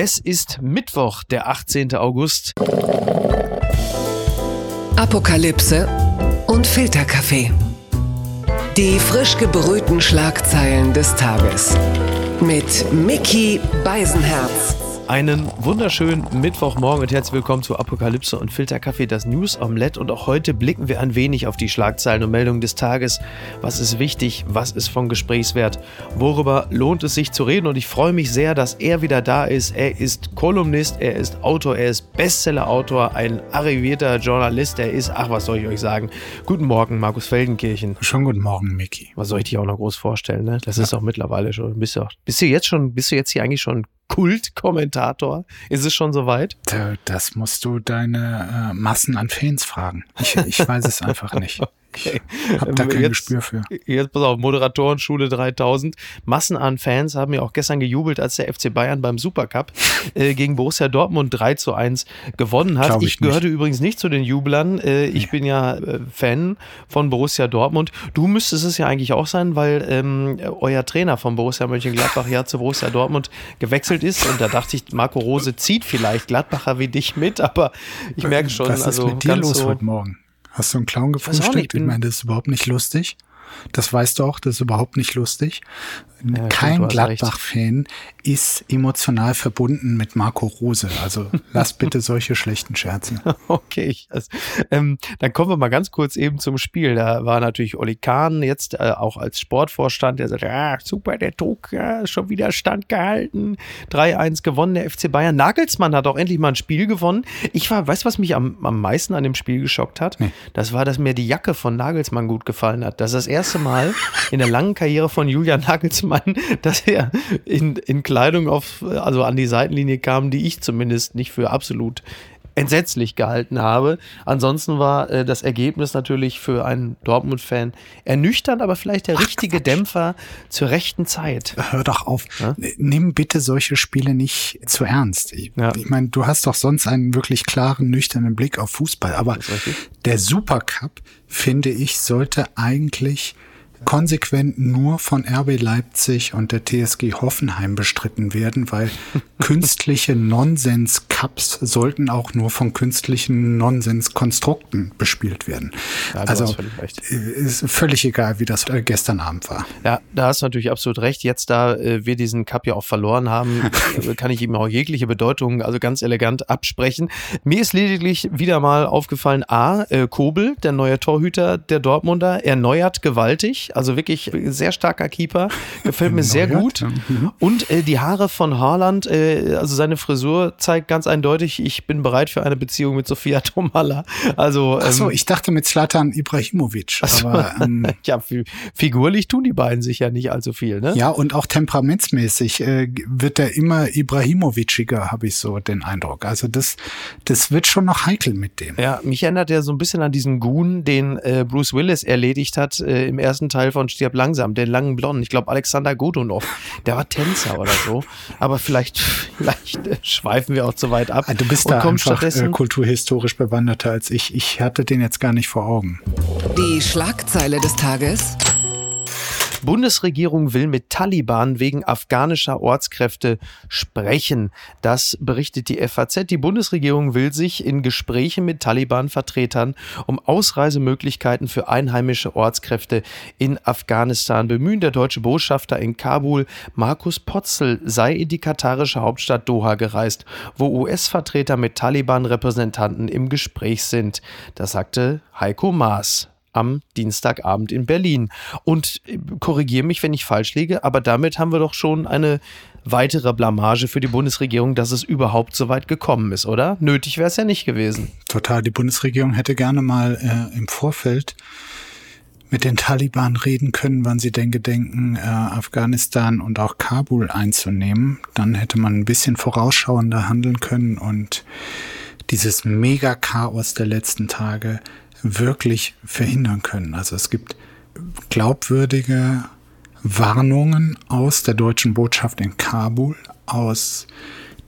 Es ist Mittwoch, der 18. August. Apokalypse und Filterkaffee. Die frisch gebrühten Schlagzeilen des Tages. Mit Mickey Beisenherz. Einen wunderschönen Mittwochmorgen und herzlich willkommen zu Apokalypse und Filterkaffee, das News Omelette. Und auch heute blicken wir ein wenig auf die Schlagzeilen und Meldungen des Tages. Was ist wichtig? Was ist von Gesprächswert? Worüber lohnt es sich zu reden? Und ich freue mich sehr, dass er wieder da ist. Er ist Kolumnist, er ist Autor, er ist Bestseller-Autor, ein arrivierter Journalist. Er ist, ach, was soll ich euch sagen? Guten Morgen, Markus Feldenkirchen. Schon guten Morgen, Mickey. Was soll ich dir auch noch groß vorstellen? Ne? Das ist auch mittlerweile schon. Bist du, bist du jetzt schon, bist du jetzt hier eigentlich schon Kultkommentator? Ist es schon soweit? Das musst du deine äh, Massen an Fans fragen. Ich, ich weiß es einfach nicht. Okay. Hab da kein jetzt, Gespür für. Jetzt pass auf, Moderatorenschule 3000. Massen an Fans haben ja auch gestern gejubelt, als der FC Bayern beim Supercup äh, gegen Borussia Dortmund 3 zu 1 gewonnen hat. Glaub ich ich gehörte übrigens nicht zu den Jublern. Äh, ich nee. bin ja äh, Fan von Borussia Dortmund. Du müsstest es ja eigentlich auch sein, weil ähm, euer Trainer von Borussia Mönchengladbach ja zu Borussia Dortmund gewechselt ist. Und da dachte ich, Marco Rose zieht vielleicht Gladbacher wie dich mit, aber ich merke schon. Was ist also mit dir los so heute Morgen? Hast du einen Clown gefrühstückt? Ich, ich meine, das ist überhaupt nicht lustig. Das weißt du auch, das ist überhaupt nicht lustig. Ja, Kein Gladbach-Fan ist emotional verbunden mit Marco Rose. Also lass bitte solche schlechten Scherze. Okay, also, ähm, dann kommen wir mal ganz kurz eben zum Spiel. Da war natürlich Oli Kahn jetzt äh, auch als Sportvorstand, der sagt, ja, super, der Druck, ja, schon wieder standgehalten. 3-1 gewonnen, der FC Bayern. Nagelsmann hat auch endlich mal ein Spiel gewonnen. Ich war, weißt du, was mich am, am meisten an dem Spiel geschockt hat? Nee. Das war, dass mir die Jacke von Nagelsmann gut gefallen hat. Das ist das erste Mal in der langen Karriere von Julian Nagelsmann, dass er in, in Kleidung auf, also an die Seitenlinie kam, die ich zumindest nicht für absolut entsetzlich gehalten habe. Ansonsten war äh, das Ergebnis natürlich für einen Dortmund-Fan ernüchternd, aber vielleicht der Ach, richtige Quatsch. Dämpfer zur rechten Zeit. Hör doch auf. Ja? Nimm bitte solche Spiele nicht zu ernst. Ich, ja. ich meine, du hast doch sonst einen wirklich klaren, nüchternen Blick auf Fußball, aber der Supercup, finde ich, sollte eigentlich konsequent nur von RB Leipzig und der TSG Hoffenheim bestritten werden, weil künstliche Nonsens-Cups sollten auch nur von künstlichen Nonsens-Konstrukten bespielt werden. Ja, also äh, ist völlig egal, wie das äh, gestern Abend war. Ja, da hast du natürlich absolut recht. Jetzt, da äh, wir diesen Cup ja auch verloren haben, kann ich ihm auch jegliche Bedeutung also ganz elegant absprechen. Mir ist lediglich wieder mal aufgefallen, A, Kobel, der neue Torhüter der Dortmunder, erneuert gewaltig also wirklich sehr starker Keeper. Gefällt mir sehr gut. Mhm. Und äh, die Haare von Haaland, äh, also seine Frisur zeigt ganz eindeutig, ich bin bereit für eine Beziehung mit Sophia Tomalla. Also, ähm, Ach so, ich dachte mit Slatan Ibrahimovic. Also, aber, ähm, ja, figurlich tun die beiden sich ja nicht allzu viel, ne? Ja, und auch temperamentsmäßig äh, wird er immer Ibrahimoviciger, habe ich so den Eindruck. Also das, das wird schon noch heikel mit dem. Ja, mich erinnert er so ein bisschen an diesen Goon, den äh, Bruce Willis erledigt hat äh, im ersten Teil Teil von Stirb langsam, den langen Blonden. Ich glaube, Alexander Godunov, der war Tänzer oder so. Aber vielleicht, vielleicht schweifen wir auch zu weit ab. Du bist da einfach äh, kulturhistorisch bewanderter als ich. Ich hatte den jetzt gar nicht vor Augen. Die Schlagzeile des Tages. Bundesregierung will mit Taliban wegen afghanischer Ortskräfte sprechen. Das berichtet die FAZ. Die Bundesregierung will sich in Gesprächen mit Taliban-Vertretern um Ausreisemöglichkeiten für einheimische Ortskräfte in Afghanistan bemühen. Der deutsche Botschafter in Kabul, Markus Potzel, sei in die katarische Hauptstadt Doha gereist, wo US-Vertreter mit Taliban-Repräsentanten im Gespräch sind. Das sagte Heiko Maas am Dienstagabend in Berlin. Und äh, korrigiere mich, wenn ich falsch liege, aber damit haben wir doch schon eine weitere Blamage für die Bundesregierung, dass es überhaupt so weit gekommen ist, oder? Nötig wäre es ja nicht gewesen. Total. Die Bundesregierung hätte gerne mal äh, im Vorfeld mit den Taliban reden können, wann sie denn gedenken, äh, Afghanistan und auch Kabul einzunehmen. Dann hätte man ein bisschen vorausschauender handeln können und dieses Mega-Chaos der letzten Tage wirklich verhindern können. Also es gibt glaubwürdige Warnungen aus der deutschen Botschaft in Kabul, aus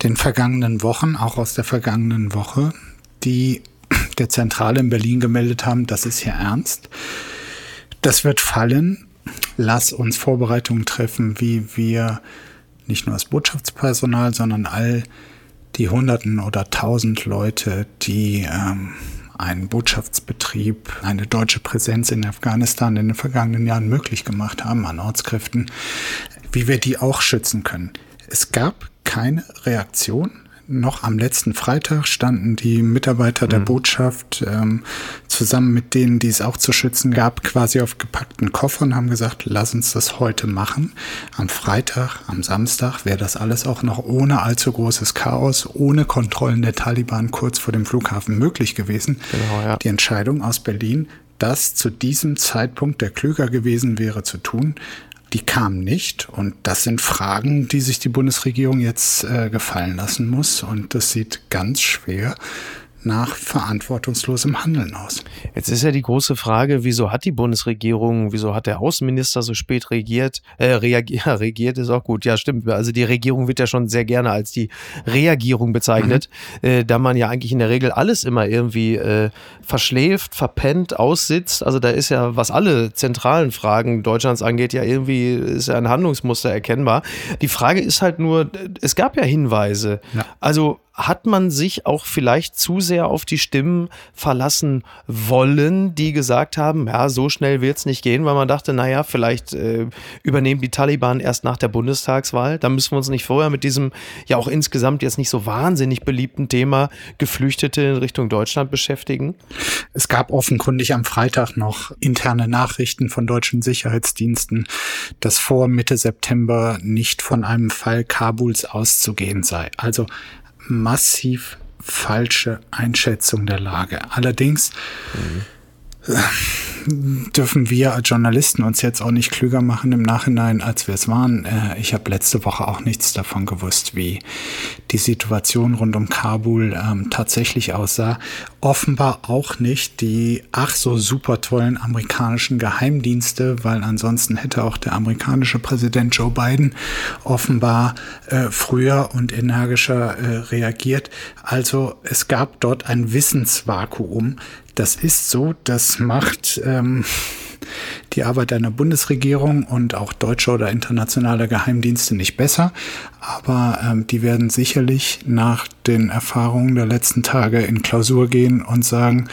den vergangenen Wochen, auch aus der vergangenen Woche, die der Zentrale in Berlin gemeldet haben, das ist hier ernst. Das wird fallen. Lass uns Vorbereitungen treffen, wie wir nicht nur das Botschaftspersonal, sondern all die Hunderten oder Tausend Leute, die ähm, einen Botschaftsbetrieb, eine deutsche Präsenz in Afghanistan in den vergangenen Jahren möglich gemacht haben an Ortskräften, wie wir die auch schützen können. Es gab keine Reaktion noch am letzten Freitag standen die Mitarbeiter der mhm. Botschaft ähm, zusammen mit denen, die es auch zu schützen gab, quasi auf gepackten Koffern, haben gesagt, lass uns das heute machen. Am Freitag, am Samstag wäre das alles auch noch ohne allzu großes Chaos, ohne Kontrollen der Taliban kurz vor dem Flughafen möglich gewesen. Genau, ja. Die Entscheidung aus Berlin, das zu diesem Zeitpunkt der klüger gewesen wäre zu tun, die kam nicht. Und das sind Fragen, die sich die Bundesregierung jetzt äh, gefallen lassen muss. Und das sieht ganz schwer nach verantwortungslosem Handeln aus. Jetzt ist ja die große Frage, wieso hat die Bundesregierung, wieso hat der Außenminister so spät regiert? Äh, reagiert, ja, regiert ist auch gut, ja stimmt. Also die Regierung wird ja schon sehr gerne als die Reagierung bezeichnet, mhm. äh, da man ja eigentlich in der Regel alles immer irgendwie äh, verschläft, verpennt, aussitzt. Also da ist ja, was alle zentralen Fragen Deutschlands angeht, ja irgendwie ist ja ein Handlungsmuster erkennbar. Die Frage ist halt nur, es gab ja Hinweise. Ja. Also hat man sich auch vielleicht zu sehr auf die Stimmen verlassen wollen, die gesagt haben, ja, so schnell wird es nicht gehen, weil man dachte, naja, vielleicht äh, übernehmen die Taliban erst nach der Bundestagswahl. Da müssen wir uns nicht vorher mit diesem ja auch insgesamt jetzt nicht so wahnsinnig beliebten Thema Geflüchtete in Richtung Deutschland beschäftigen. Es gab offenkundig am Freitag noch interne Nachrichten von deutschen Sicherheitsdiensten, dass vor Mitte September nicht von einem Fall Kabuls auszugehen sei. Also massiv falsche Einschätzung der Lage. Allerdings mhm dürfen wir als Journalisten uns jetzt auch nicht klüger machen im Nachhinein, als wir es waren. Äh, ich habe letzte Woche auch nichts davon gewusst, wie die Situation rund um Kabul ähm, tatsächlich aussah. Offenbar auch nicht die ach so super tollen amerikanischen Geheimdienste, weil ansonsten hätte auch der amerikanische Präsident Joe Biden offenbar äh, früher und energischer äh, reagiert. Also es gab dort ein Wissensvakuum, das ist so, das macht ähm, die Arbeit einer Bundesregierung und auch deutscher oder internationaler Geheimdienste nicht besser. Aber ähm, die werden sicherlich nach den Erfahrungen der letzten Tage in Klausur gehen und sagen,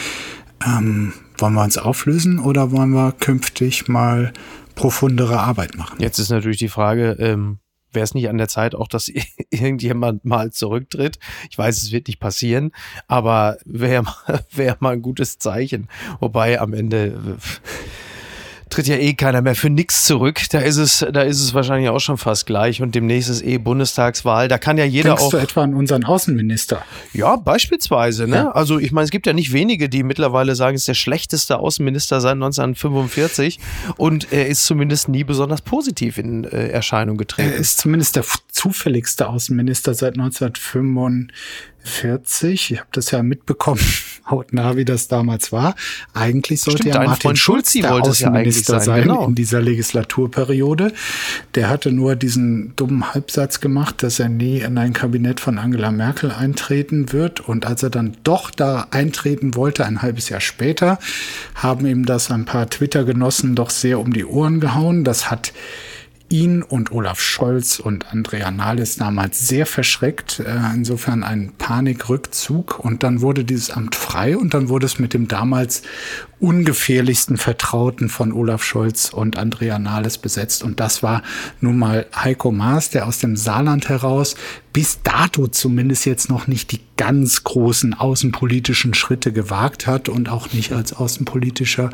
ähm, wollen wir uns auflösen oder wollen wir künftig mal profundere Arbeit machen? Jetzt ist natürlich die Frage, ähm, wäre es nicht an der Zeit auch, dass irgendjemand mal zurücktritt. Ich weiß, es wird nicht passieren, aber wäre wär mal ein gutes Zeichen. Wobei am Ende tritt ja eh keiner mehr für nichts zurück. Da ist es, da ist es wahrscheinlich auch schon fast gleich. Und demnächst ist eh Bundestagswahl. Da kann ja jeder Denkst auch. du etwa an unseren Außenminister? Ja, beispielsweise. Ne? Ja. Also ich meine, es gibt ja nicht wenige, die mittlerweile sagen, es ist der schlechteste Außenminister seit 1945. Und er ist zumindest nie besonders positiv in äh, Erscheinung getreten. Er ist zumindest der zufälligste Außenminister seit 1945. 40. Ich habe das ja mitbekommen, hautnah, wie das damals war. Eigentlich sollte Stimmt, ja Martin Schulz der Außenminister ja sein, sein genau. in dieser Legislaturperiode. Der hatte nur diesen dummen Halbsatz gemacht, dass er nie in ein Kabinett von Angela Merkel eintreten wird. Und als er dann doch da eintreten wollte, ein halbes Jahr später, haben ihm das ein paar Twitter-Genossen doch sehr um die Ohren gehauen. Das hat ihn und Olaf Scholz und Andrea Nahles damals sehr verschreckt. Äh, insofern ein Panikrückzug. Und dann wurde dieses Amt frei und dann wurde es mit dem damals ungefährlichsten Vertrauten von Olaf Scholz und Andrea Nahles besetzt. Und das war nun mal Heiko Maas, der aus dem Saarland heraus bis dato zumindest jetzt noch nicht die ganz großen außenpolitischen Schritte gewagt hat und auch nicht als außenpolitischer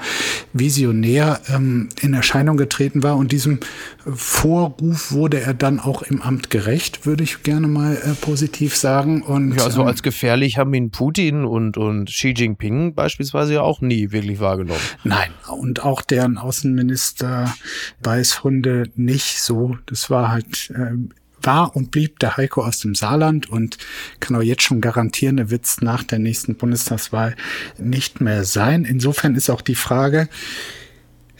Visionär ähm, in Erscheinung getreten war. Und diesem Vorruf wurde er dann auch im Amt gerecht, würde ich gerne mal äh, positiv sagen. Und, ja, also als gefährlich haben ihn Putin und, und Xi Jinping beispielsweise ja auch nie wirklich wahrgenommen. Nein, und auch deren Außenminister Weißhunde nicht so. Das war halt äh, war und blieb der Heiko aus dem Saarland und kann auch jetzt schon garantieren, er wird nach der nächsten Bundestagswahl nicht mehr sein. Insofern ist auch die Frage,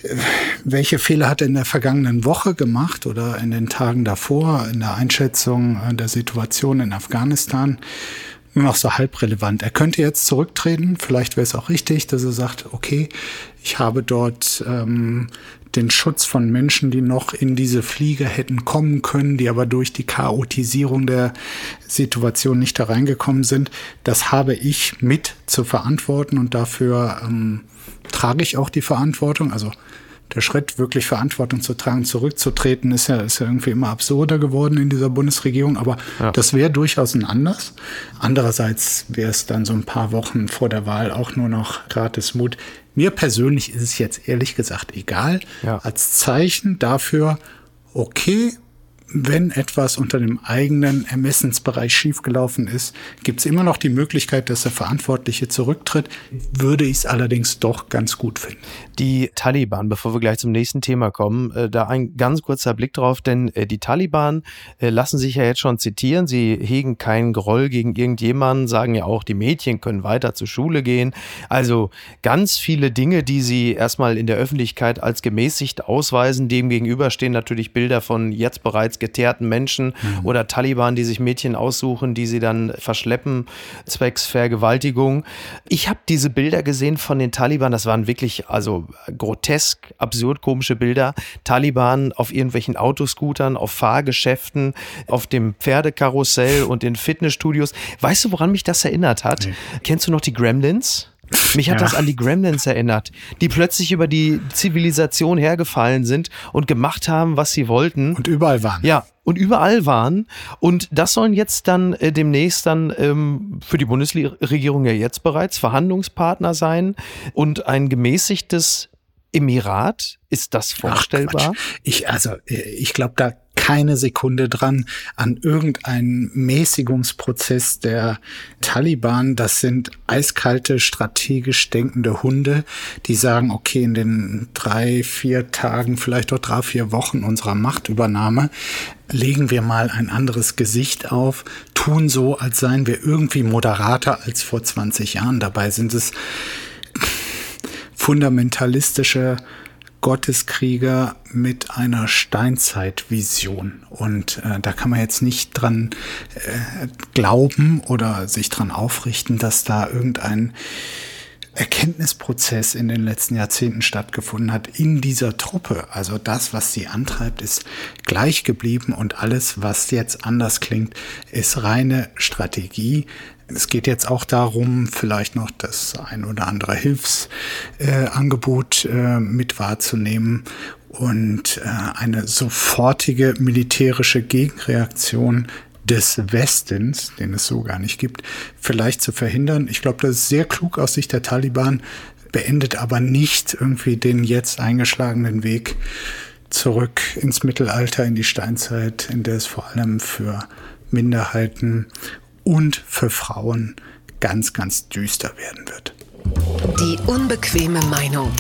äh, welche Fehler hat er in der vergangenen Woche gemacht oder in den Tagen davor in der Einschätzung der Situation in Afghanistan? Nur noch so halb relevant. Er könnte jetzt zurücktreten. Vielleicht wäre es auch richtig, dass er sagt, okay, ich habe dort ähm, den Schutz von Menschen, die noch in diese Flieger hätten kommen können, die aber durch die Chaotisierung der Situation nicht da reingekommen sind. Das habe ich mit zu verantworten und dafür ähm, trage ich auch die Verantwortung. Also der Schritt, wirklich Verantwortung zu tragen, zurückzutreten, ist ja, ist ja irgendwie immer absurder geworden in dieser Bundesregierung. Aber ja. das wäre durchaus ein Anders. Andererseits wäre es dann so ein paar Wochen vor der Wahl auch nur noch gratis Mut. Mir persönlich ist es jetzt ehrlich gesagt egal. Ja. Als Zeichen dafür, okay, wenn etwas unter dem eigenen Ermessensbereich schiefgelaufen ist, gibt es immer noch die Möglichkeit, dass der Verantwortliche zurücktritt. Würde ich es allerdings doch ganz gut finden. Die Taliban, bevor wir gleich zum nächsten Thema kommen, äh, da ein ganz kurzer Blick drauf, denn äh, die Taliban äh, lassen sich ja jetzt schon zitieren. Sie hegen keinen Groll gegen irgendjemanden, sagen ja auch, die Mädchen können weiter zur Schule gehen. Also ganz viele Dinge, die sie erstmal in der Öffentlichkeit als gemäßigt ausweisen. Dem gegenüber stehen natürlich Bilder von jetzt bereits geteerten Menschen mhm. oder Taliban, die sich Mädchen aussuchen, die sie dann verschleppen, zwecks Vergewaltigung. Ich habe diese Bilder gesehen von den Taliban, das waren wirklich also grotesk, absurd komische Bilder. Taliban auf irgendwelchen Autoscootern, auf Fahrgeschäften, auf dem Pferdekarussell und in Fitnessstudios. Weißt du, woran mich das erinnert hat? Nee. Kennst du noch die Gremlins? Mich hat ja. das an die Gremlins erinnert, die plötzlich über die Zivilisation hergefallen sind und gemacht haben, was sie wollten. Und überall waren. Ja, und überall waren. Und das sollen jetzt dann äh, demnächst dann ähm, für die Bundesregierung ja jetzt bereits Verhandlungspartner sein und ein gemäßigtes Emirat. Ist das vorstellbar? Ach, ich, also, äh, ich glaube, da keine Sekunde dran an irgendeinen Mäßigungsprozess der Taliban. Das sind eiskalte, strategisch denkende Hunde, die sagen, okay, in den drei, vier Tagen, vielleicht auch drei, vier Wochen unserer Machtübernahme legen wir mal ein anderes Gesicht auf, tun so, als seien wir irgendwie moderater als vor 20 Jahren. Dabei sind es fundamentalistische Gotteskrieger mit einer Steinzeitvision. Und äh, da kann man jetzt nicht dran äh, glauben oder sich dran aufrichten, dass da irgendein Erkenntnisprozess in den letzten Jahrzehnten stattgefunden hat in dieser Truppe. Also das, was sie antreibt, ist gleich geblieben und alles, was jetzt anders klingt, ist reine Strategie, es geht jetzt auch darum, vielleicht noch das ein oder andere Hilfsangebot äh, äh, mit wahrzunehmen und äh, eine sofortige militärische Gegenreaktion des Westens, den es so gar nicht gibt, vielleicht zu verhindern. Ich glaube, das ist sehr klug aus Sicht der Taliban, beendet aber nicht irgendwie den jetzt eingeschlagenen Weg zurück ins Mittelalter, in die Steinzeit, in der es vor allem für Minderheiten und für Frauen ganz, ganz düster werden wird. Die unbequeme Meinung.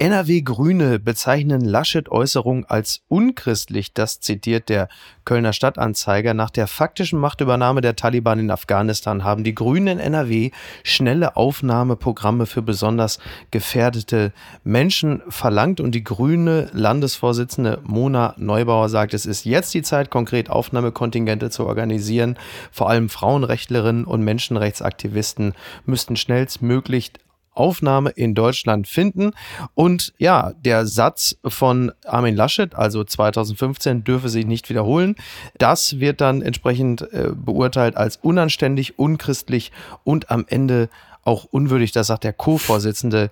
NRW-Grüne bezeichnen Laschet-Äußerung als unchristlich. Das zitiert der Kölner Stadtanzeiger. Nach der faktischen Machtübernahme der Taliban in Afghanistan haben die Grünen in NRW schnelle Aufnahmeprogramme für besonders gefährdete Menschen verlangt. Und die grüne Landesvorsitzende Mona Neubauer sagt, es ist jetzt die Zeit, konkret Aufnahmekontingente zu organisieren. Vor allem Frauenrechtlerinnen und Menschenrechtsaktivisten müssten schnellstmöglich Aufnahme in Deutschland finden. Und ja, der Satz von Armin Laschet, also 2015, dürfe sich nicht wiederholen. Das wird dann entsprechend äh, beurteilt als unanständig, unchristlich und am Ende auch unwürdig. Das sagt der Co-Vorsitzende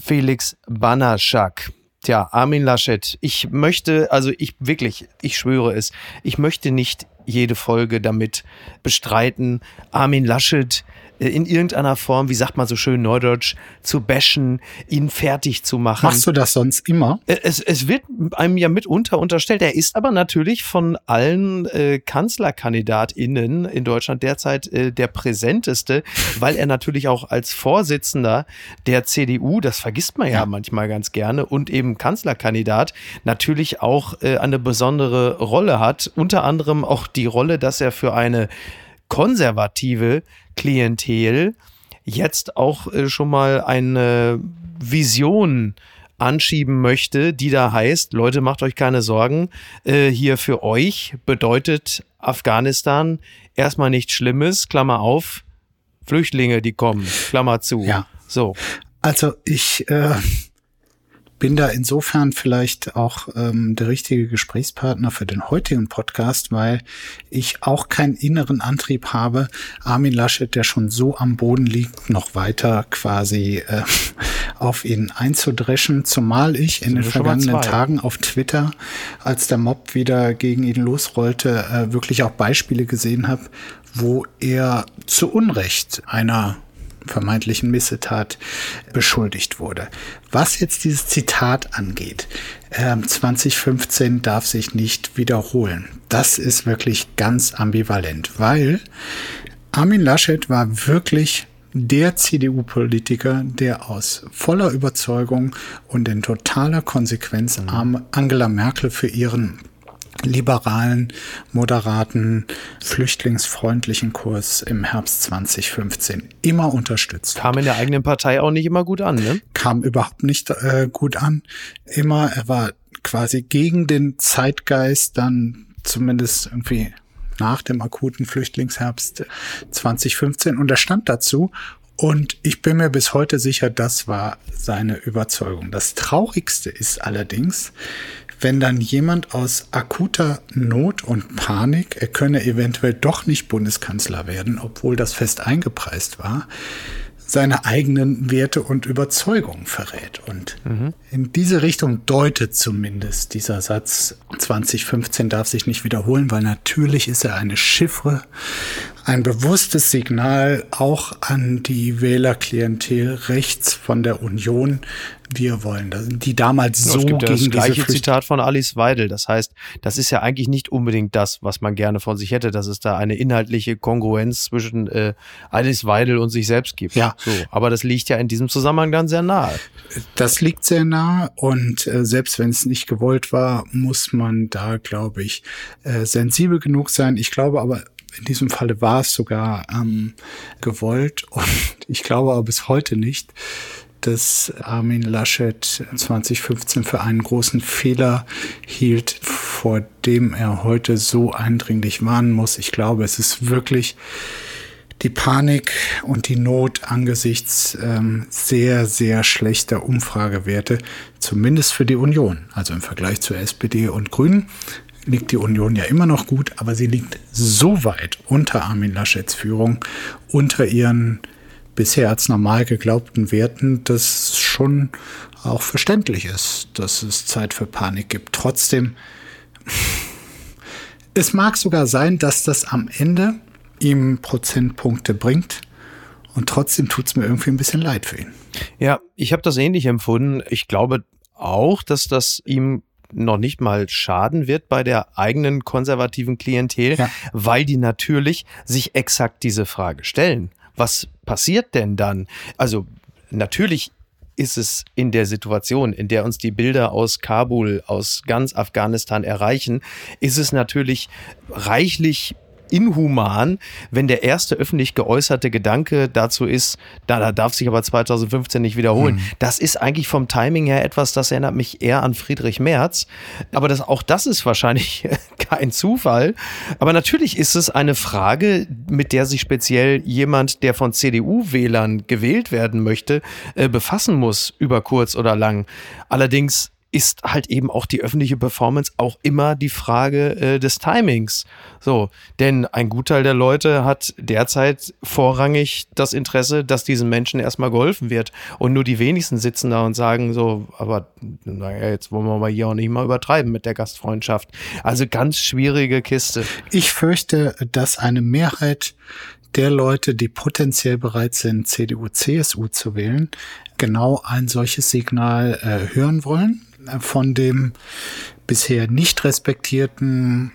Felix Banaschak. Tja, Armin Laschet, ich möchte, also ich wirklich, ich schwöre es, ich möchte nicht jede Folge damit bestreiten, Armin Laschet in irgendeiner Form, wie sagt man so schön neudeutsch, zu bashen, ihn fertig zu machen. Machst du das sonst immer? Äh, es, es wird einem ja mitunter unterstellt. Er ist aber natürlich von allen äh, KanzlerkandidatInnen in Deutschland derzeit äh, der präsenteste, weil er natürlich auch als Vorsitzender der CDU, das vergisst man ja, ja. manchmal ganz gerne, und eben Kanzlerkandidat natürlich auch äh, eine besondere Rolle hat. Unter anderem auch die Rolle, dass er für eine konservative Klientel jetzt auch äh, schon mal eine Vision anschieben möchte, die da heißt, Leute, macht euch keine Sorgen, äh, hier für euch bedeutet Afghanistan erstmal nichts Schlimmes, Klammer auf, Flüchtlinge, die kommen, Klammer zu. Ja. So. Also ich äh, bin da insofern vielleicht auch ähm, der richtige Gesprächspartner für den heutigen Podcast, weil ich auch keinen inneren Antrieb habe, Armin Laschet, der schon so am Boden liegt, noch weiter quasi äh, auf ihn einzudreschen, zumal ich in den vergangenen Tagen auf Twitter, als der Mob wieder gegen ihn losrollte, äh, wirklich auch Beispiele gesehen habe, wo er zu Unrecht einer vermeintlichen Missetat beschuldigt wurde. Was jetzt dieses Zitat angeht, äh, 2015 darf sich nicht wiederholen. Das ist wirklich ganz ambivalent, weil Armin Laschet war wirklich der CDU-Politiker, der aus voller Überzeugung und in totaler Konsequenz mhm. Angela Merkel für ihren liberalen, moderaten, flüchtlingsfreundlichen Kurs im Herbst 2015 immer unterstützt. Kam in der eigenen Partei auch nicht immer gut an, ne? Kam überhaupt nicht äh, gut an. Immer, er war quasi gegen den Zeitgeist, dann zumindest irgendwie nach dem akuten Flüchtlingsherbst 2015 und er stand dazu und ich bin mir bis heute sicher, das war seine Überzeugung. Das Traurigste ist allerdings, wenn dann jemand aus akuter Not und Panik, er könne eventuell doch nicht Bundeskanzler werden, obwohl das fest eingepreist war, seine eigenen Werte und Überzeugungen verrät. Und mhm. in diese Richtung deutet zumindest dieser Satz 2015 darf sich nicht wiederholen, weil natürlich ist er eine Chiffre, ein bewusstes Signal auch an die Wählerklientel rechts von der Union, wir wollen, die damals so es gibt gegen das gleiche Zitat von Alice Weidel. Das heißt, das ist ja eigentlich nicht unbedingt das, was man gerne von sich hätte, dass es da eine inhaltliche Kongruenz zwischen äh, Alice Weidel und sich selbst gibt. Ja. So, aber das liegt ja in diesem Zusammenhang dann sehr nahe. Das liegt sehr nah und äh, selbst wenn es nicht gewollt war, muss man da, glaube ich, äh, sensibel genug sein. Ich glaube aber, in diesem Falle war es sogar ähm, gewollt und ich glaube aber bis heute nicht, dass Armin Laschet 2015 für einen großen Fehler hielt, vor dem er heute so eindringlich warnen muss. Ich glaube, es ist wirklich die Panik und die Not angesichts ähm, sehr, sehr schlechter Umfragewerte, zumindest für die Union. Also im Vergleich zur SPD und Grünen liegt die Union ja immer noch gut, aber sie liegt so weit unter Armin Laschets Führung, unter ihren bisher als normal geglaubten Werten, dass schon auch verständlich ist, dass es Zeit für Panik gibt. Trotzdem, es mag sogar sein, dass das am Ende ihm Prozentpunkte bringt. Und trotzdem tut es mir irgendwie ein bisschen leid für ihn. Ja, ich habe das ähnlich empfunden. Ich glaube auch, dass das ihm noch nicht mal schaden wird bei der eigenen konservativen Klientel, ja. weil die natürlich sich exakt diese Frage stellen was passiert denn dann? Also natürlich ist es in der Situation, in der uns die Bilder aus Kabul, aus ganz Afghanistan erreichen, ist es natürlich reichlich inhuman, wenn der erste öffentlich geäußerte Gedanke dazu ist, da, da darf sich aber 2015 nicht wiederholen. Mhm. Das ist eigentlich vom Timing her etwas, das erinnert mich eher an Friedrich Merz. Aber das, auch das ist wahrscheinlich kein Zufall. Aber natürlich ist es eine Frage, mit der sich speziell jemand, der von CDU-Wählern gewählt werden möchte, äh, befassen muss, über kurz oder lang. Allerdings ist halt eben auch die öffentliche Performance auch immer die Frage äh, des Timings. So, denn ein Gutteil der Leute hat derzeit vorrangig das Interesse, dass diesen Menschen erstmal geholfen wird. Und nur die wenigsten sitzen da und sagen so, aber naja, jetzt wollen wir mal hier auch nicht mal übertreiben mit der Gastfreundschaft. Also ganz schwierige Kiste. Ich fürchte, dass eine Mehrheit der Leute, die potenziell bereit sind, CDU, CSU zu wählen, genau ein solches Signal äh, hören wollen von dem bisher nicht respektierten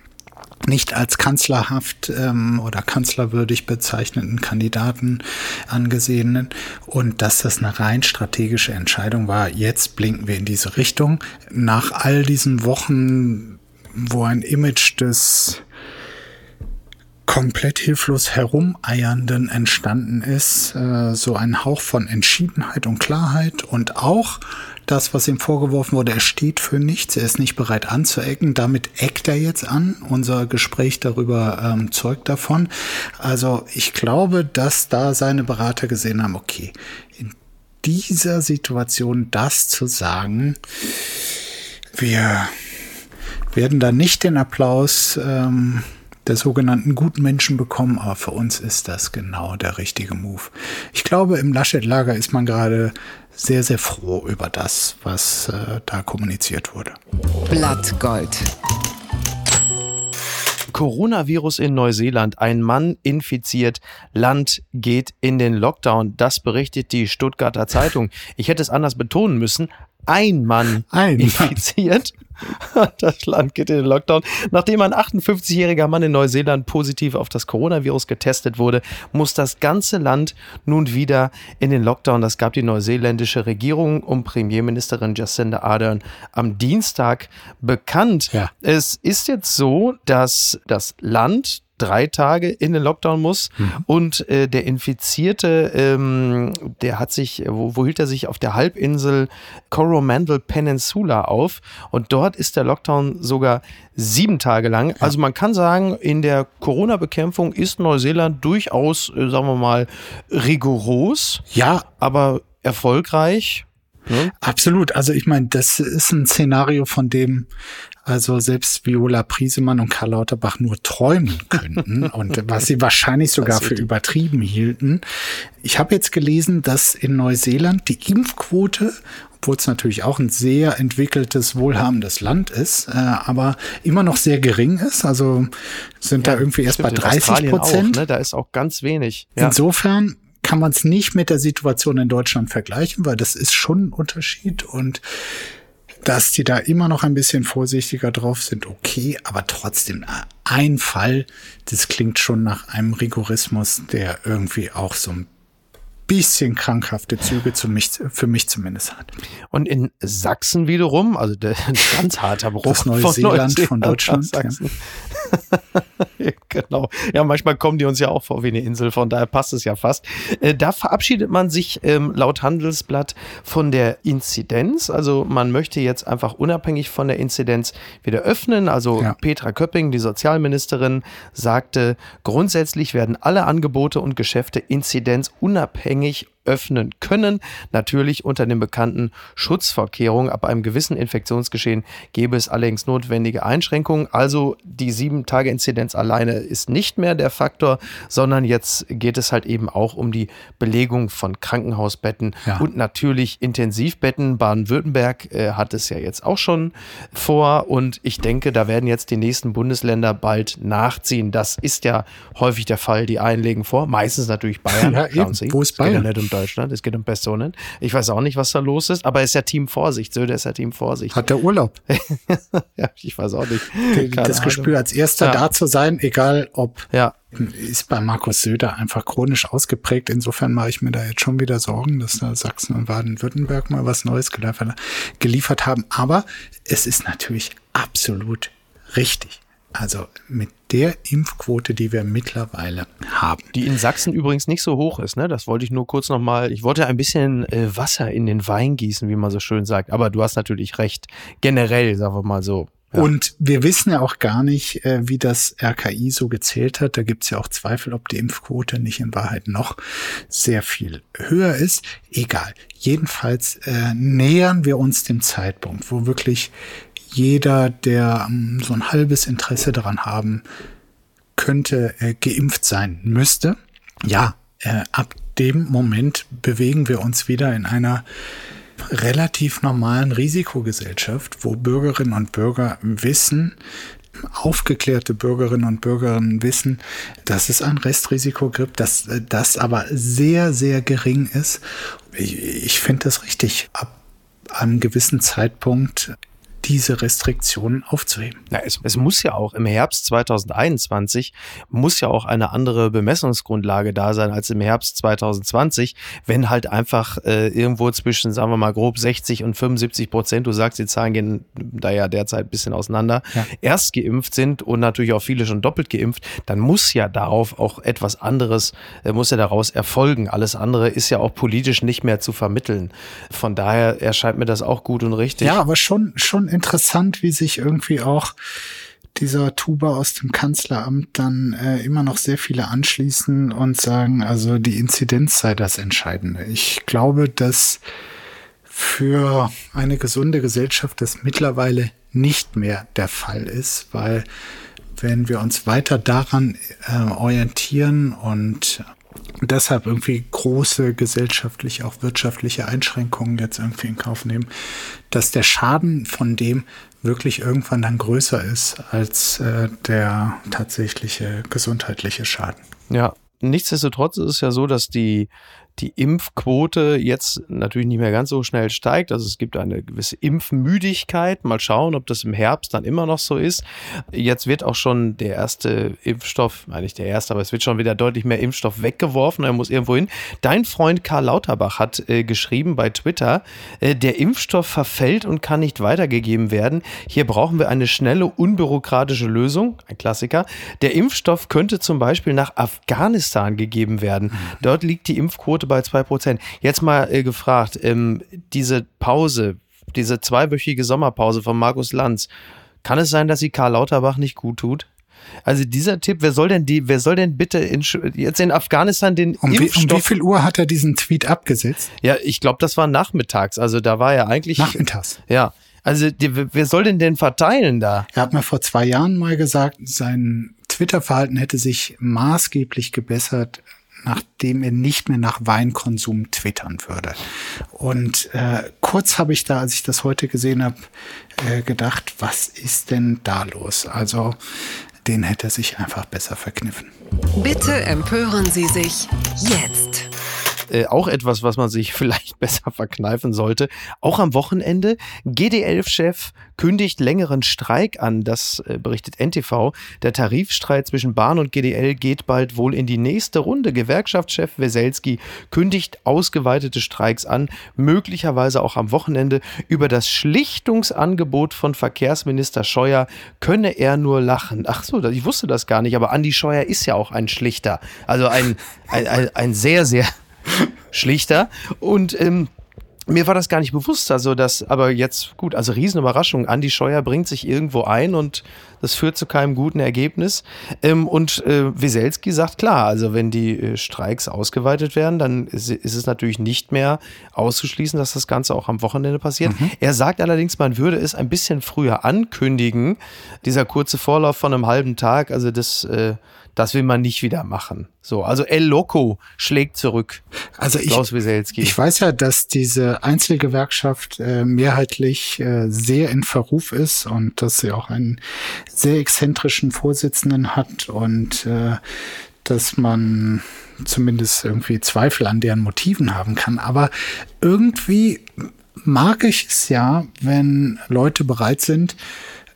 nicht als kanzlerhaft ähm, oder kanzlerwürdig bezeichneten Kandidaten angesehenen und dass das eine rein strategische Entscheidung war. Jetzt blinken wir in diese Richtung. Nach all diesen Wochen, wo ein Image des komplett hilflos herumeiernden entstanden ist, äh, so ein Hauch von Entschiedenheit und Klarheit und auch das, was ihm vorgeworfen wurde, er steht für nichts, er ist nicht bereit anzuecken. Damit eckt er jetzt an. Unser Gespräch darüber ähm, zeugt davon. Also ich glaube, dass da seine Berater gesehen haben, okay, in dieser Situation das zu sagen, wir werden da nicht den Applaus ähm, der sogenannten guten Menschen bekommen, aber für uns ist das genau der richtige Move. Ich glaube, im Laschet-Lager ist man gerade sehr, sehr froh über das, was äh, da kommuniziert wurde. Blattgold. Coronavirus in Neuseeland. Ein Mann infiziert. Land geht in den Lockdown. Das berichtet die Stuttgarter Zeitung. Ich hätte es anders betonen müssen. Ein Mann Ein infiziert. Das Land geht in den Lockdown. Nachdem ein 58-jähriger Mann in Neuseeland positiv auf das Coronavirus getestet wurde, muss das ganze Land nun wieder in den Lockdown. Das gab die neuseeländische Regierung um Premierministerin Jacinda Ardern am Dienstag bekannt. Ja. Es ist jetzt so, dass das Land drei Tage in den Lockdown muss. Und äh, der Infizierte, ähm, der hat sich, wo, wo hielt er sich auf der Halbinsel Coromandel Peninsula auf. Und dort ist der Lockdown sogar sieben Tage lang. Also man kann sagen, in der Corona-Bekämpfung ist Neuseeland durchaus, äh, sagen wir mal, rigoros, Ja, aber erfolgreich. Ne? Absolut. Also ich meine, das ist ein Szenario, von dem also selbst Viola Priesemann und Karl Lauterbach nur träumen könnten und was sie wahrscheinlich sogar für übertrieben hielten. Ich habe jetzt gelesen, dass in Neuseeland die Impfquote, obwohl es natürlich auch ein sehr entwickeltes, wohlhabendes Land ist, äh, aber immer noch sehr gering ist. Also sind da irgendwie erst bei Stimmt, in 30 Australien Prozent. Auch, ne? Da ist auch ganz wenig. Ja. Insofern kann man es nicht mit der Situation in Deutschland vergleichen, weil das ist schon ein Unterschied und dass die da immer noch ein bisschen vorsichtiger drauf sind, okay, aber trotzdem äh, ein Fall, das klingt schon nach einem Rigorismus, der irgendwie auch so ein bisschen krankhafte Züge zu mich, für mich zumindest hat. Und in Sachsen wiederum, also der, ganz harter Bruch Das Neuseeland von Deutschland, nach Sachsen. Ja, genau. Ja, manchmal kommen die uns ja auch vor wie eine Insel, von daher passt es ja fast. Äh, da verabschiedet man sich ähm, laut Handelsblatt von der Inzidenz. Also man möchte jetzt einfach unabhängig von der Inzidenz wieder öffnen. Also Ja. Petra Köpping, die Sozialministerin, sagte, grundsätzlich werden alle Angebote und Geschäfte inzidenzunabhängig unabhängig öffnen können. Natürlich unter den bekannten Schutzvorkehrungen. Ab einem gewissen Infektionsgeschehen gäbe es allerdings notwendige Einschränkungen. Also die sieben Tage Inzidenz alleine ist nicht mehr der Faktor, sondern jetzt geht es halt eben auch um die Belegung von Krankenhausbetten Ja. und natürlich Intensivbetten. Baden-Württemberg äh, hat es ja jetzt auch schon vor und ich denke, da werden jetzt die nächsten Bundesländer bald nachziehen. Das ist ja häufig der Fall. Die einen legen vor, meistens natürlich Bayern. Ja, Schauen eben. Sie, Wo ist Bayern? Deutschland, es geht um Personen. Ich weiß auch nicht, was da los ist, aber es ist ja Team Vorsicht. Söder ist ja Team Vorsicht. Hat der Urlaub. ja, ich weiß auch nicht. Keine das Ahnung. Gespür als erster Ja. da zu sein, egal ob Ja, ist bei Markus Söder einfach chronisch ausgeprägt. Insofern mache ich mir da jetzt schon wieder Sorgen, dass da Sachsen und Baden-Württemberg mal was Neues geliefert haben. Aber es ist natürlich absolut richtig. Also mit der Impfquote, die wir mittlerweile haben. Die in Sachsen übrigens nicht so hoch ist, ne? Das wollte ich nur kurz nochmal. Ich wollte ein bisschen äh, Wasser in den Wein gießen, wie man so schön sagt. Aber du hast natürlich recht. Generell, sagen wir mal so. Ja. Und wir wissen ja auch gar nicht, äh, wie das RKI so gezählt hat. Da gibt es ja auch Zweifel, ob die Impfquote nicht in Wahrheit noch sehr viel höher ist. Egal. Jedenfalls äh, nähern wir uns dem Zeitpunkt, wo wirklich jeder, der ähm, so ein halbes Interesse daran haben könnte, äh, geimpft sein müsste. Ja, äh, ab dem Moment bewegen wir uns wieder in einer relativ normalen Risikogesellschaft, wo Bürgerinnen und Bürger wissen, aufgeklärte Bürgerinnen und Bürger wissen, dass es ein Restrisiko gibt, dass äh, das aber sehr, sehr gering ist. Ich, ich finde das richtig, ab einem gewissen Zeitpunkt diese Restriktionen aufzuheben. Na, es, es muss ja auch im Herbst 2021 muss ja auch eine andere Bemessungsgrundlage da sein als im Herbst 2020, wenn halt einfach äh, irgendwo zwischen, sagen wir mal grob 60 und 75 Prozent, du sagst, die Zahlen gehen da ja derzeit ein bisschen auseinander, Ja. erst geimpft sind und natürlich auch viele schon doppelt geimpft, dann muss ja darauf auch etwas anderes, äh, muss ja daraus erfolgen. Alles andere ist ja auch politisch nicht mehr zu vermitteln. Von daher erscheint mir das auch gut und richtig. Ja, aber schon, schon interessant, wie sich irgendwie auch dieser Tuba aus dem Kanzleramt dann äh, immer noch sehr viele anschließen und sagen, also die Inzidenz sei das Entscheidende. Ich glaube, dass für eine gesunde Gesellschaft das mittlerweile nicht mehr der Fall ist, weil wenn wir uns weiter daran äh, orientieren und deshalb irgendwie große gesellschaftliche, auch wirtschaftliche Einschränkungen jetzt irgendwie in Kauf nehmen, dass der Schaden von dem wirklich irgendwann dann größer ist als äh, der tatsächliche gesundheitliche Schaden. Ja, nichtsdestotrotz ist es ja so, dass die die Impfquote jetzt natürlich nicht mehr ganz so schnell steigt. Also es gibt eine gewisse Impfmüdigkeit. Mal schauen, ob das im Herbst dann immer noch so ist. Jetzt wird auch schon der erste Impfstoff, nein nicht der erste, aber es wird schon wieder deutlich mehr Impfstoff weggeworfen. Er muss irgendwo hin. Dein Freund Karl Lauterbach hat äh, geschrieben bei Twitter, äh, der Impfstoff verfällt und kann nicht weitergegeben werden. Hier brauchen wir eine schnelle, unbürokratische Lösung. Ein Klassiker. Der Impfstoff könnte zum Beispiel nach Afghanistan gegeben werden. Dort liegt die Impfquote bei zwei Prozent. Jetzt mal äh, gefragt, ähm, diese Pause, diese zweiwöchige Sommerpause von Markus Lanz, kann es sein, dass sie Karl Lauterbach nicht gut tut? Also dieser Tipp, wer soll denn die, wer soll denn bitte in, jetzt in Afghanistan den um Impfstoff... Wie, um wie viel Uhr hat er diesen Tweet abgesetzt? Ja, ich glaube, das war nachmittags. Also da war er eigentlich... Nachmittags? Ja. Also die, wer soll denn den verteilen da? Er hat mir vor zwei Jahren mal gesagt, sein Twitter-Verhalten hätte sich maßgeblich gebessert, nachdem er nicht mehr nach Weinkonsum twittern würde. Und äh, kurz habe ich da, als ich das heute gesehen habe, äh, gedacht, was ist denn da los? Also den hätte er sich einfach besser verkniffen. Bitte empören Sie sich jetzt. Äh, auch etwas, was man sich vielleicht besser verkneifen sollte. Auch am Wochenende. GD11-Chef kündigt längeren Streik an, das äh, berichtet NTV. Der Tarifstreit zwischen Bahn und GDL geht bald wohl in die nächste Runde. Gewerkschaftschef Weselski kündigt ausgeweitete Streiks an, möglicherweise auch am Wochenende. Über das Schlichtungsangebot von Verkehrsminister Scheuer könne er nur lachen. Ach so, ich wusste das gar nicht, aber Andi Scheuer ist ja auch ein Schlichter. Also ein, ein, ein, ein sehr, sehr schlichter. Und ähm, mir war das gar nicht bewusst, also das, aber jetzt gut, also Riesenüberraschung. Andi Scheuer bringt sich irgendwo ein und das führt zu keinem guten Ergebnis. Ähm, und äh, Wieselski sagt klar, also wenn die äh, Streiks ausgeweitet werden, dann ist, ist, es natürlich nicht mehr auszuschließen, dass das Ganze auch am Wochenende passiert. Mhm. Er sagt allerdings, man würde es ein bisschen früher ankündigen. Dieser kurze Vorlauf von einem halben Tag, also das, äh, das will man nicht wieder machen. So, also El Loco schlägt zurück. Also ich, Klaus Wieselski. ich weiß ja, dass diese Einzelgewerkschaft äh, mehrheitlich äh, sehr in Verruf ist und dass sie auch einen sehr exzentrischen Vorsitzenden hat und äh, dass man zumindest irgendwie Zweifel an deren Motiven haben kann. Aber irgendwie mag ich es ja, wenn Leute bereit sind,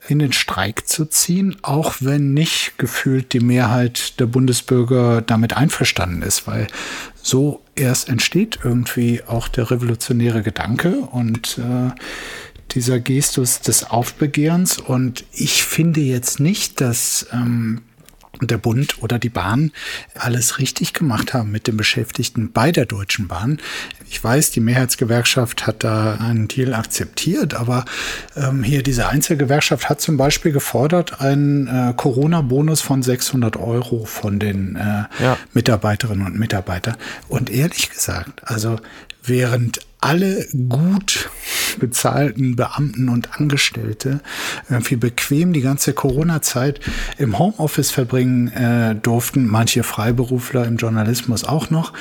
in den Streik zu ziehen, auch wenn nicht gefühlt die Mehrheit der Bundesbürger damit einverstanden ist, weil so erst entsteht irgendwie auch der revolutionäre Gedanke und äh, dieser Gestus des Aufbegehrens. Und ich finde jetzt nicht, dass ähm, der Bund oder die Bahn alles richtig gemacht haben mit den Beschäftigten bei der Deutschen Bahn. Ich weiß, die Mehrheitsgewerkschaft hat da einen Deal akzeptiert, aber ähm, hier diese Einzelgewerkschaft hat zum Beispiel gefordert einen äh, Corona-Bonus von 600 Euro von den äh, ja. Mitarbeiterinnen und Mitarbeitern. Und ehrlich gesagt, also während alle gut bezahlten Beamten und Angestellte irgendwie bequem die ganze Corona-Zeit im Homeoffice verbringen äh, durften. Manche Freiberufler im Journalismus auch noch,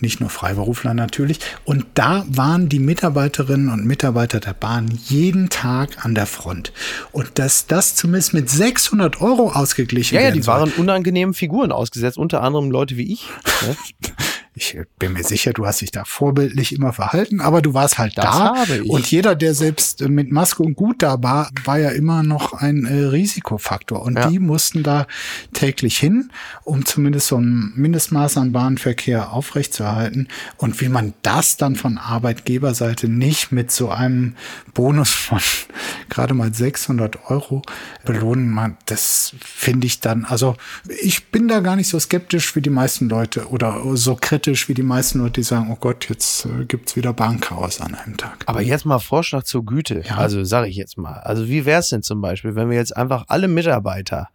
nicht nur Freiberufler natürlich. Und da waren die Mitarbeiterinnen und Mitarbeiter der Bahn jeden Tag an der Front. Und dass das zumindest mit 600 Euro ausgeglichen ja, ja, die waren unangenehmen Figuren ausgesetzt, unter anderem Leute wie ich. Ne? ich bin mir sicher, du hast dich da vorbildlich immer verhalten, aber du warst halt das da. Und jeder, der selbst mit Maske und gut da war, war ja immer noch ein äh, Risikofaktor. Und ja. die mussten da täglich hin, um zumindest so ein Mindestmaß an Bahnverkehr aufrechtzuerhalten. Und wie man das dann von Arbeitgeberseite nicht mit so einem Bonus von gerade mal 600 Euro belohnen, man, das finde ich dann, also ich bin da gar nicht so skeptisch wie die meisten Leute oder so kritisch skeptisch wie die meisten Leute, die sagen, oh Gott, jetzt äh, gibt's wieder Bahnchaos an einem Tag. Aber jetzt mal Vorschlag zur Güte. Ja. Also sage ich jetzt mal. Also wie wäre es denn zum Beispiel, wenn wir jetzt einfach alle Mitarbeiter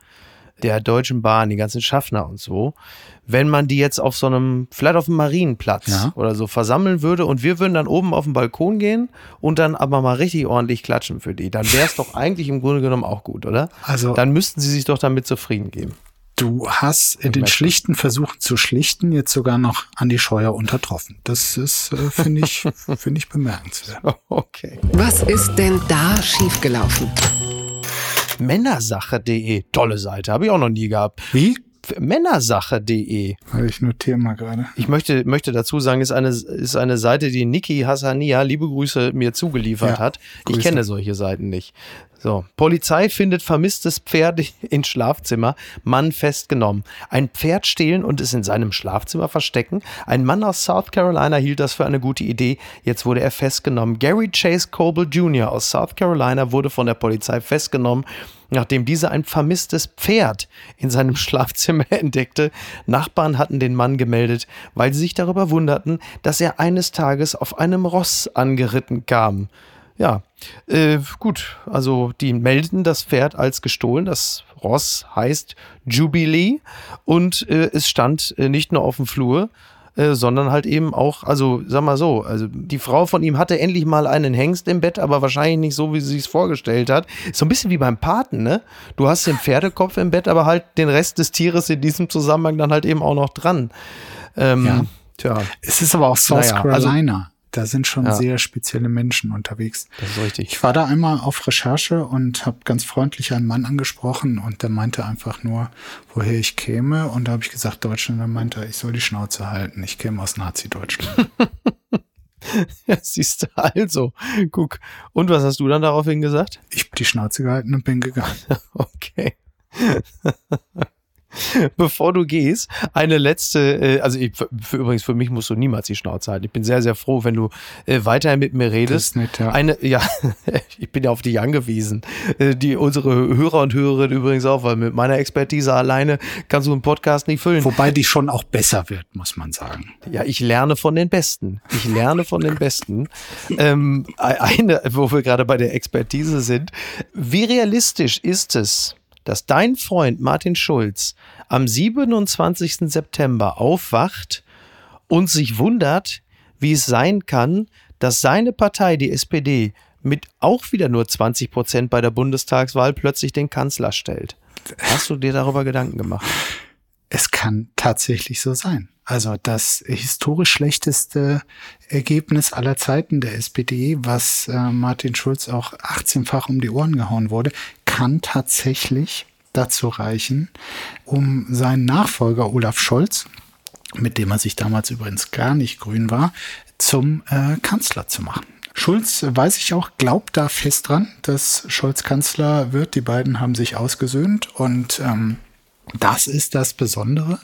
der Deutschen Bahn, die ganzen Schaffner und so, wenn man die jetzt auf so einem, vielleicht auf einem Marienplatz Ja. oder so versammeln würde und wir würden dann oben auf den Balkon gehen und dann aber mal richtig ordentlich klatschen für die, dann wäre es doch eigentlich im Grunde genommen auch gut, oder? Also- dann müssten sie sich doch damit zufrieden geben. Du hast in den schlichten Versuchen zu schlichten jetzt sogar noch Andi Scheuer untertroffen. Das ist, äh, finde ich, finde ich bemerkenswert. Okay. Was ist denn da schiefgelaufen? Männersache.de, tolle Seite, habe ich auch noch nie gehabt. Wie? Männersache.de. Ich notiere mal gerade. Ich möchte, möchte dazu sagen, ist eine, ist eine Seite, die Niki Hassania, liebe Grüße, mir zugeliefert Ja, hat. Ich Grüße. kenne solche Seiten nicht. So. Polizei findet vermisstes Pferd in Schlafzimmer. Mann festgenommen. Ein Pferd stehlen und es in seinem Schlafzimmer verstecken. Ein Mann aus South Carolina hielt das für eine gute Idee. Jetzt wurde er festgenommen. Gary Chase Coble Jr. aus South Carolina wurde von der Polizei festgenommen nachdem dieser ein vermisstes Pferd in seinem Schlafzimmer entdeckte. Nachbarn hatten den Mann gemeldet, weil sie sich darüber wunderten, dass er eines Tages auf einem Ross angeritten kam. Ja, äh, gut, also die meldeten das Pferd als gestohlen. Das Ross heißt Jubilee und äh, es stand äh, nicht nur auf dem Flur, äh, sondern halt eben auch, also sag mal so, also die Frau von ihm hatte endlich mal einen Hengst im Bett, aber wahrscheinlich nicht so, wie sie es vorgestellt hat. So ein bisschen wie beim Paten, ne? Du hast den Pferdekopf im Bett, aber halt den Rest des Tieres in diesem Zusammenhang dann halt eben auch noch dran. Ähm, Ja. Tja, Es ist aber auch South Naja, also- Carolina. Da sind schon Ja. sehr spezielle Menschen unterwegs. das ist richtig. Ich war da einmal auf Recherche und habe ganz freundlich einen Mann angesprochen und der meinte einfach nur, woher ich käme. Und da habe ich gesagt, Deutschland. Dann meinte er, ich soll die Schnauze halten. Ich käme aus Nazi-Deutschland. Ja, siehst du, also, guck. Und was hast du dann daraufhin gesagt? ich habe die Schnauze gehalten und bin gegangen. Okay. Bevor du gehst, eine letzte, äh, also ich, für, für, übrigens für mich musst du niemals die Schnauze halten. Ich bin sehr, sehr froh, wenn du äh, weiterhin mit mir Das redest. ist nett, ja. Eine, ja, ich bin ja auf dich angewiesen. Äh, Die unsere Hörer und Hörerinnen übrigens auch, weil mit meiner Expertise alleine kannst du einen Podcast nicht füllen. Wobei die schon auch besser wird, muss man sagen. Ja, ich lerne von den Besten. Ich lerne von den Besten. Ähm, eine, wo wir gerade bei der Expertise sind. Wie realistisch ist es, dass dein Freund Martin Schulz am 27. September aufwacht und sich wundert, wie es sein kann, dass seine Partei, die SPD, mit auch wieder nur 20 Prozent bei der Bundestagswahl plötzlich den Kanzler stellt? Hast du dir darüber Gedanken gemacht? Es kann tatsächlich so sein. Also das historisch schlechteste Ergebnis aller Zeiten der SPD, was äh, Martin Schulz auch 18-fach um die Ohren gehauen wurde, kann tatsächlich dazu reichen, um seinen Nachfolger Olaf Scholz, mit dem er sich damals übrigens gar nicht grün war, zum äh, Kanzler zu machen. Schulz, weiß ich auch, glaubt da fest dran, dass Scholz Kanzler wird. Die beiden haben sich ausgesöhnt und ähm, das ist das Besondere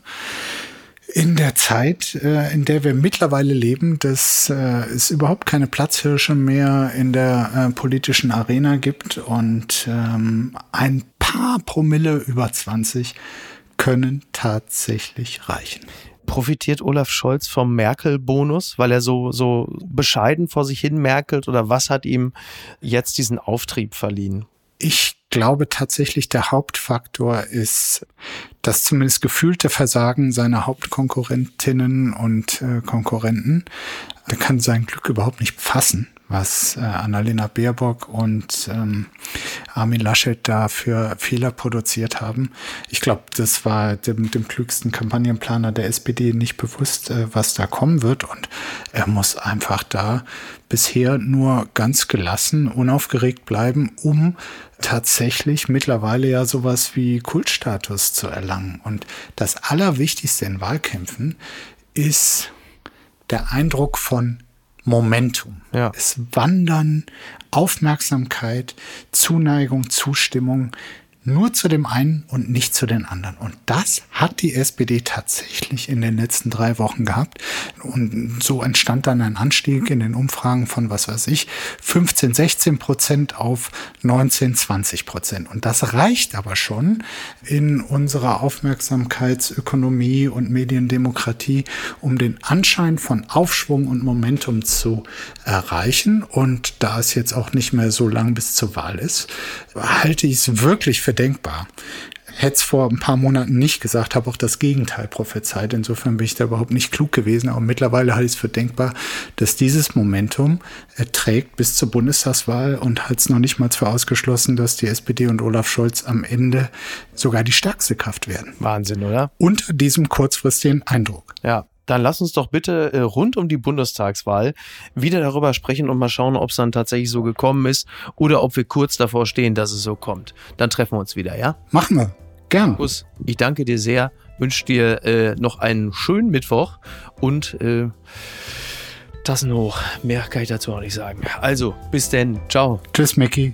in der Zeit, äh, in der wir mittlerweile leben, dass äh, es überhaupt keine Platzhirsche mehr in der äh, politischen Arena gibt und ähm, ein paar Promille über 20 können tatsächlich reichen. Profitiert Olaf Scholz vom Merkel-Bonus, weil er so, so bescheiden vor sich hin merkelt oder was hat ihm jetzt diesen Auftrieb verliehen? Ich glaube tatsächlich, der Hauptfaktor ist das zumindest gefühlte Versagen seiner Hauptkonkurrentinnen und äh, Konkurrenten. Er kann sein Glück überhaupt nicht fassen, was äh, Annalena Baerbock und ähm, Armin Laschet da für Fehler produziert haben. Ich glaube, das war dem, dem klügsten Kampagnenplaner der SPD nicht bewusst, äh, was da kommen wird. Und er muss einfach da bisher nur ganz gelassen, unaufgeregt bleiben, um tatsächlich mittlerweile ja sowas wie Kultstatus zu erlangen. Und das Allerwichtigste in Wahlkämpfen ist der Eindruck von Momentum. Ja. Es wandern Aufmerksamkeit, Zuneigung, Zustimmung nur zu dem einen und nicht zu den anderen. Und das hat die SPD tatsächlich in den letzten drei Wochen gehabt. Und so entstand dann ein Anstieg in den Umfragen von, was weiß ich, 15, 16 Prozent auf 19, 20 Prozent. Und das reicht aber schon in unserer Aufmerksamkeitsökonomie und Mediendemokratie, um den Anschein von Aufschwung und Momentum zu erreichen. Und da es jetzt auch nicht mehr so lang bis zur Wahl ist, halte ich es wirklich für denkbar. Hätte es vor ein paar Monaten nicht gesagt, habe auch das Gegenteil prophezeit. Insofern bin ich da überhaupt nicht klug gewesen. Aber mittlerweile halte ich es für denkbar, dass dieses Momentum trägt bis zur Bundestagswahl und halte es noch nicht mal für ausgeschlossen, dass die SPD und Olaf Scholz am Ende sogar die stärkste Kraft werden. Wahnsinn, oder? Unter diesem kurzfristigen Eindruck. Ja, dann lass uns doch bitte äh, rund um die Bundestagswahl wieder darüber sprechen und mal schauen, ob es dann tatsächlich so gekommen ist oder ob wir kurz davor stehen, dass es so kommt. Dann treffen wir uns wieder, ja? Machen wir. Gern. Markus, ich danke dir sehr, wünsche dir äh, noch einen schönen Mittwoch und äh, Tassen hoch. Mehr kann ich dazu auch nicht sagen. Also, bis denn. Ciao. Tschüss, Mickey.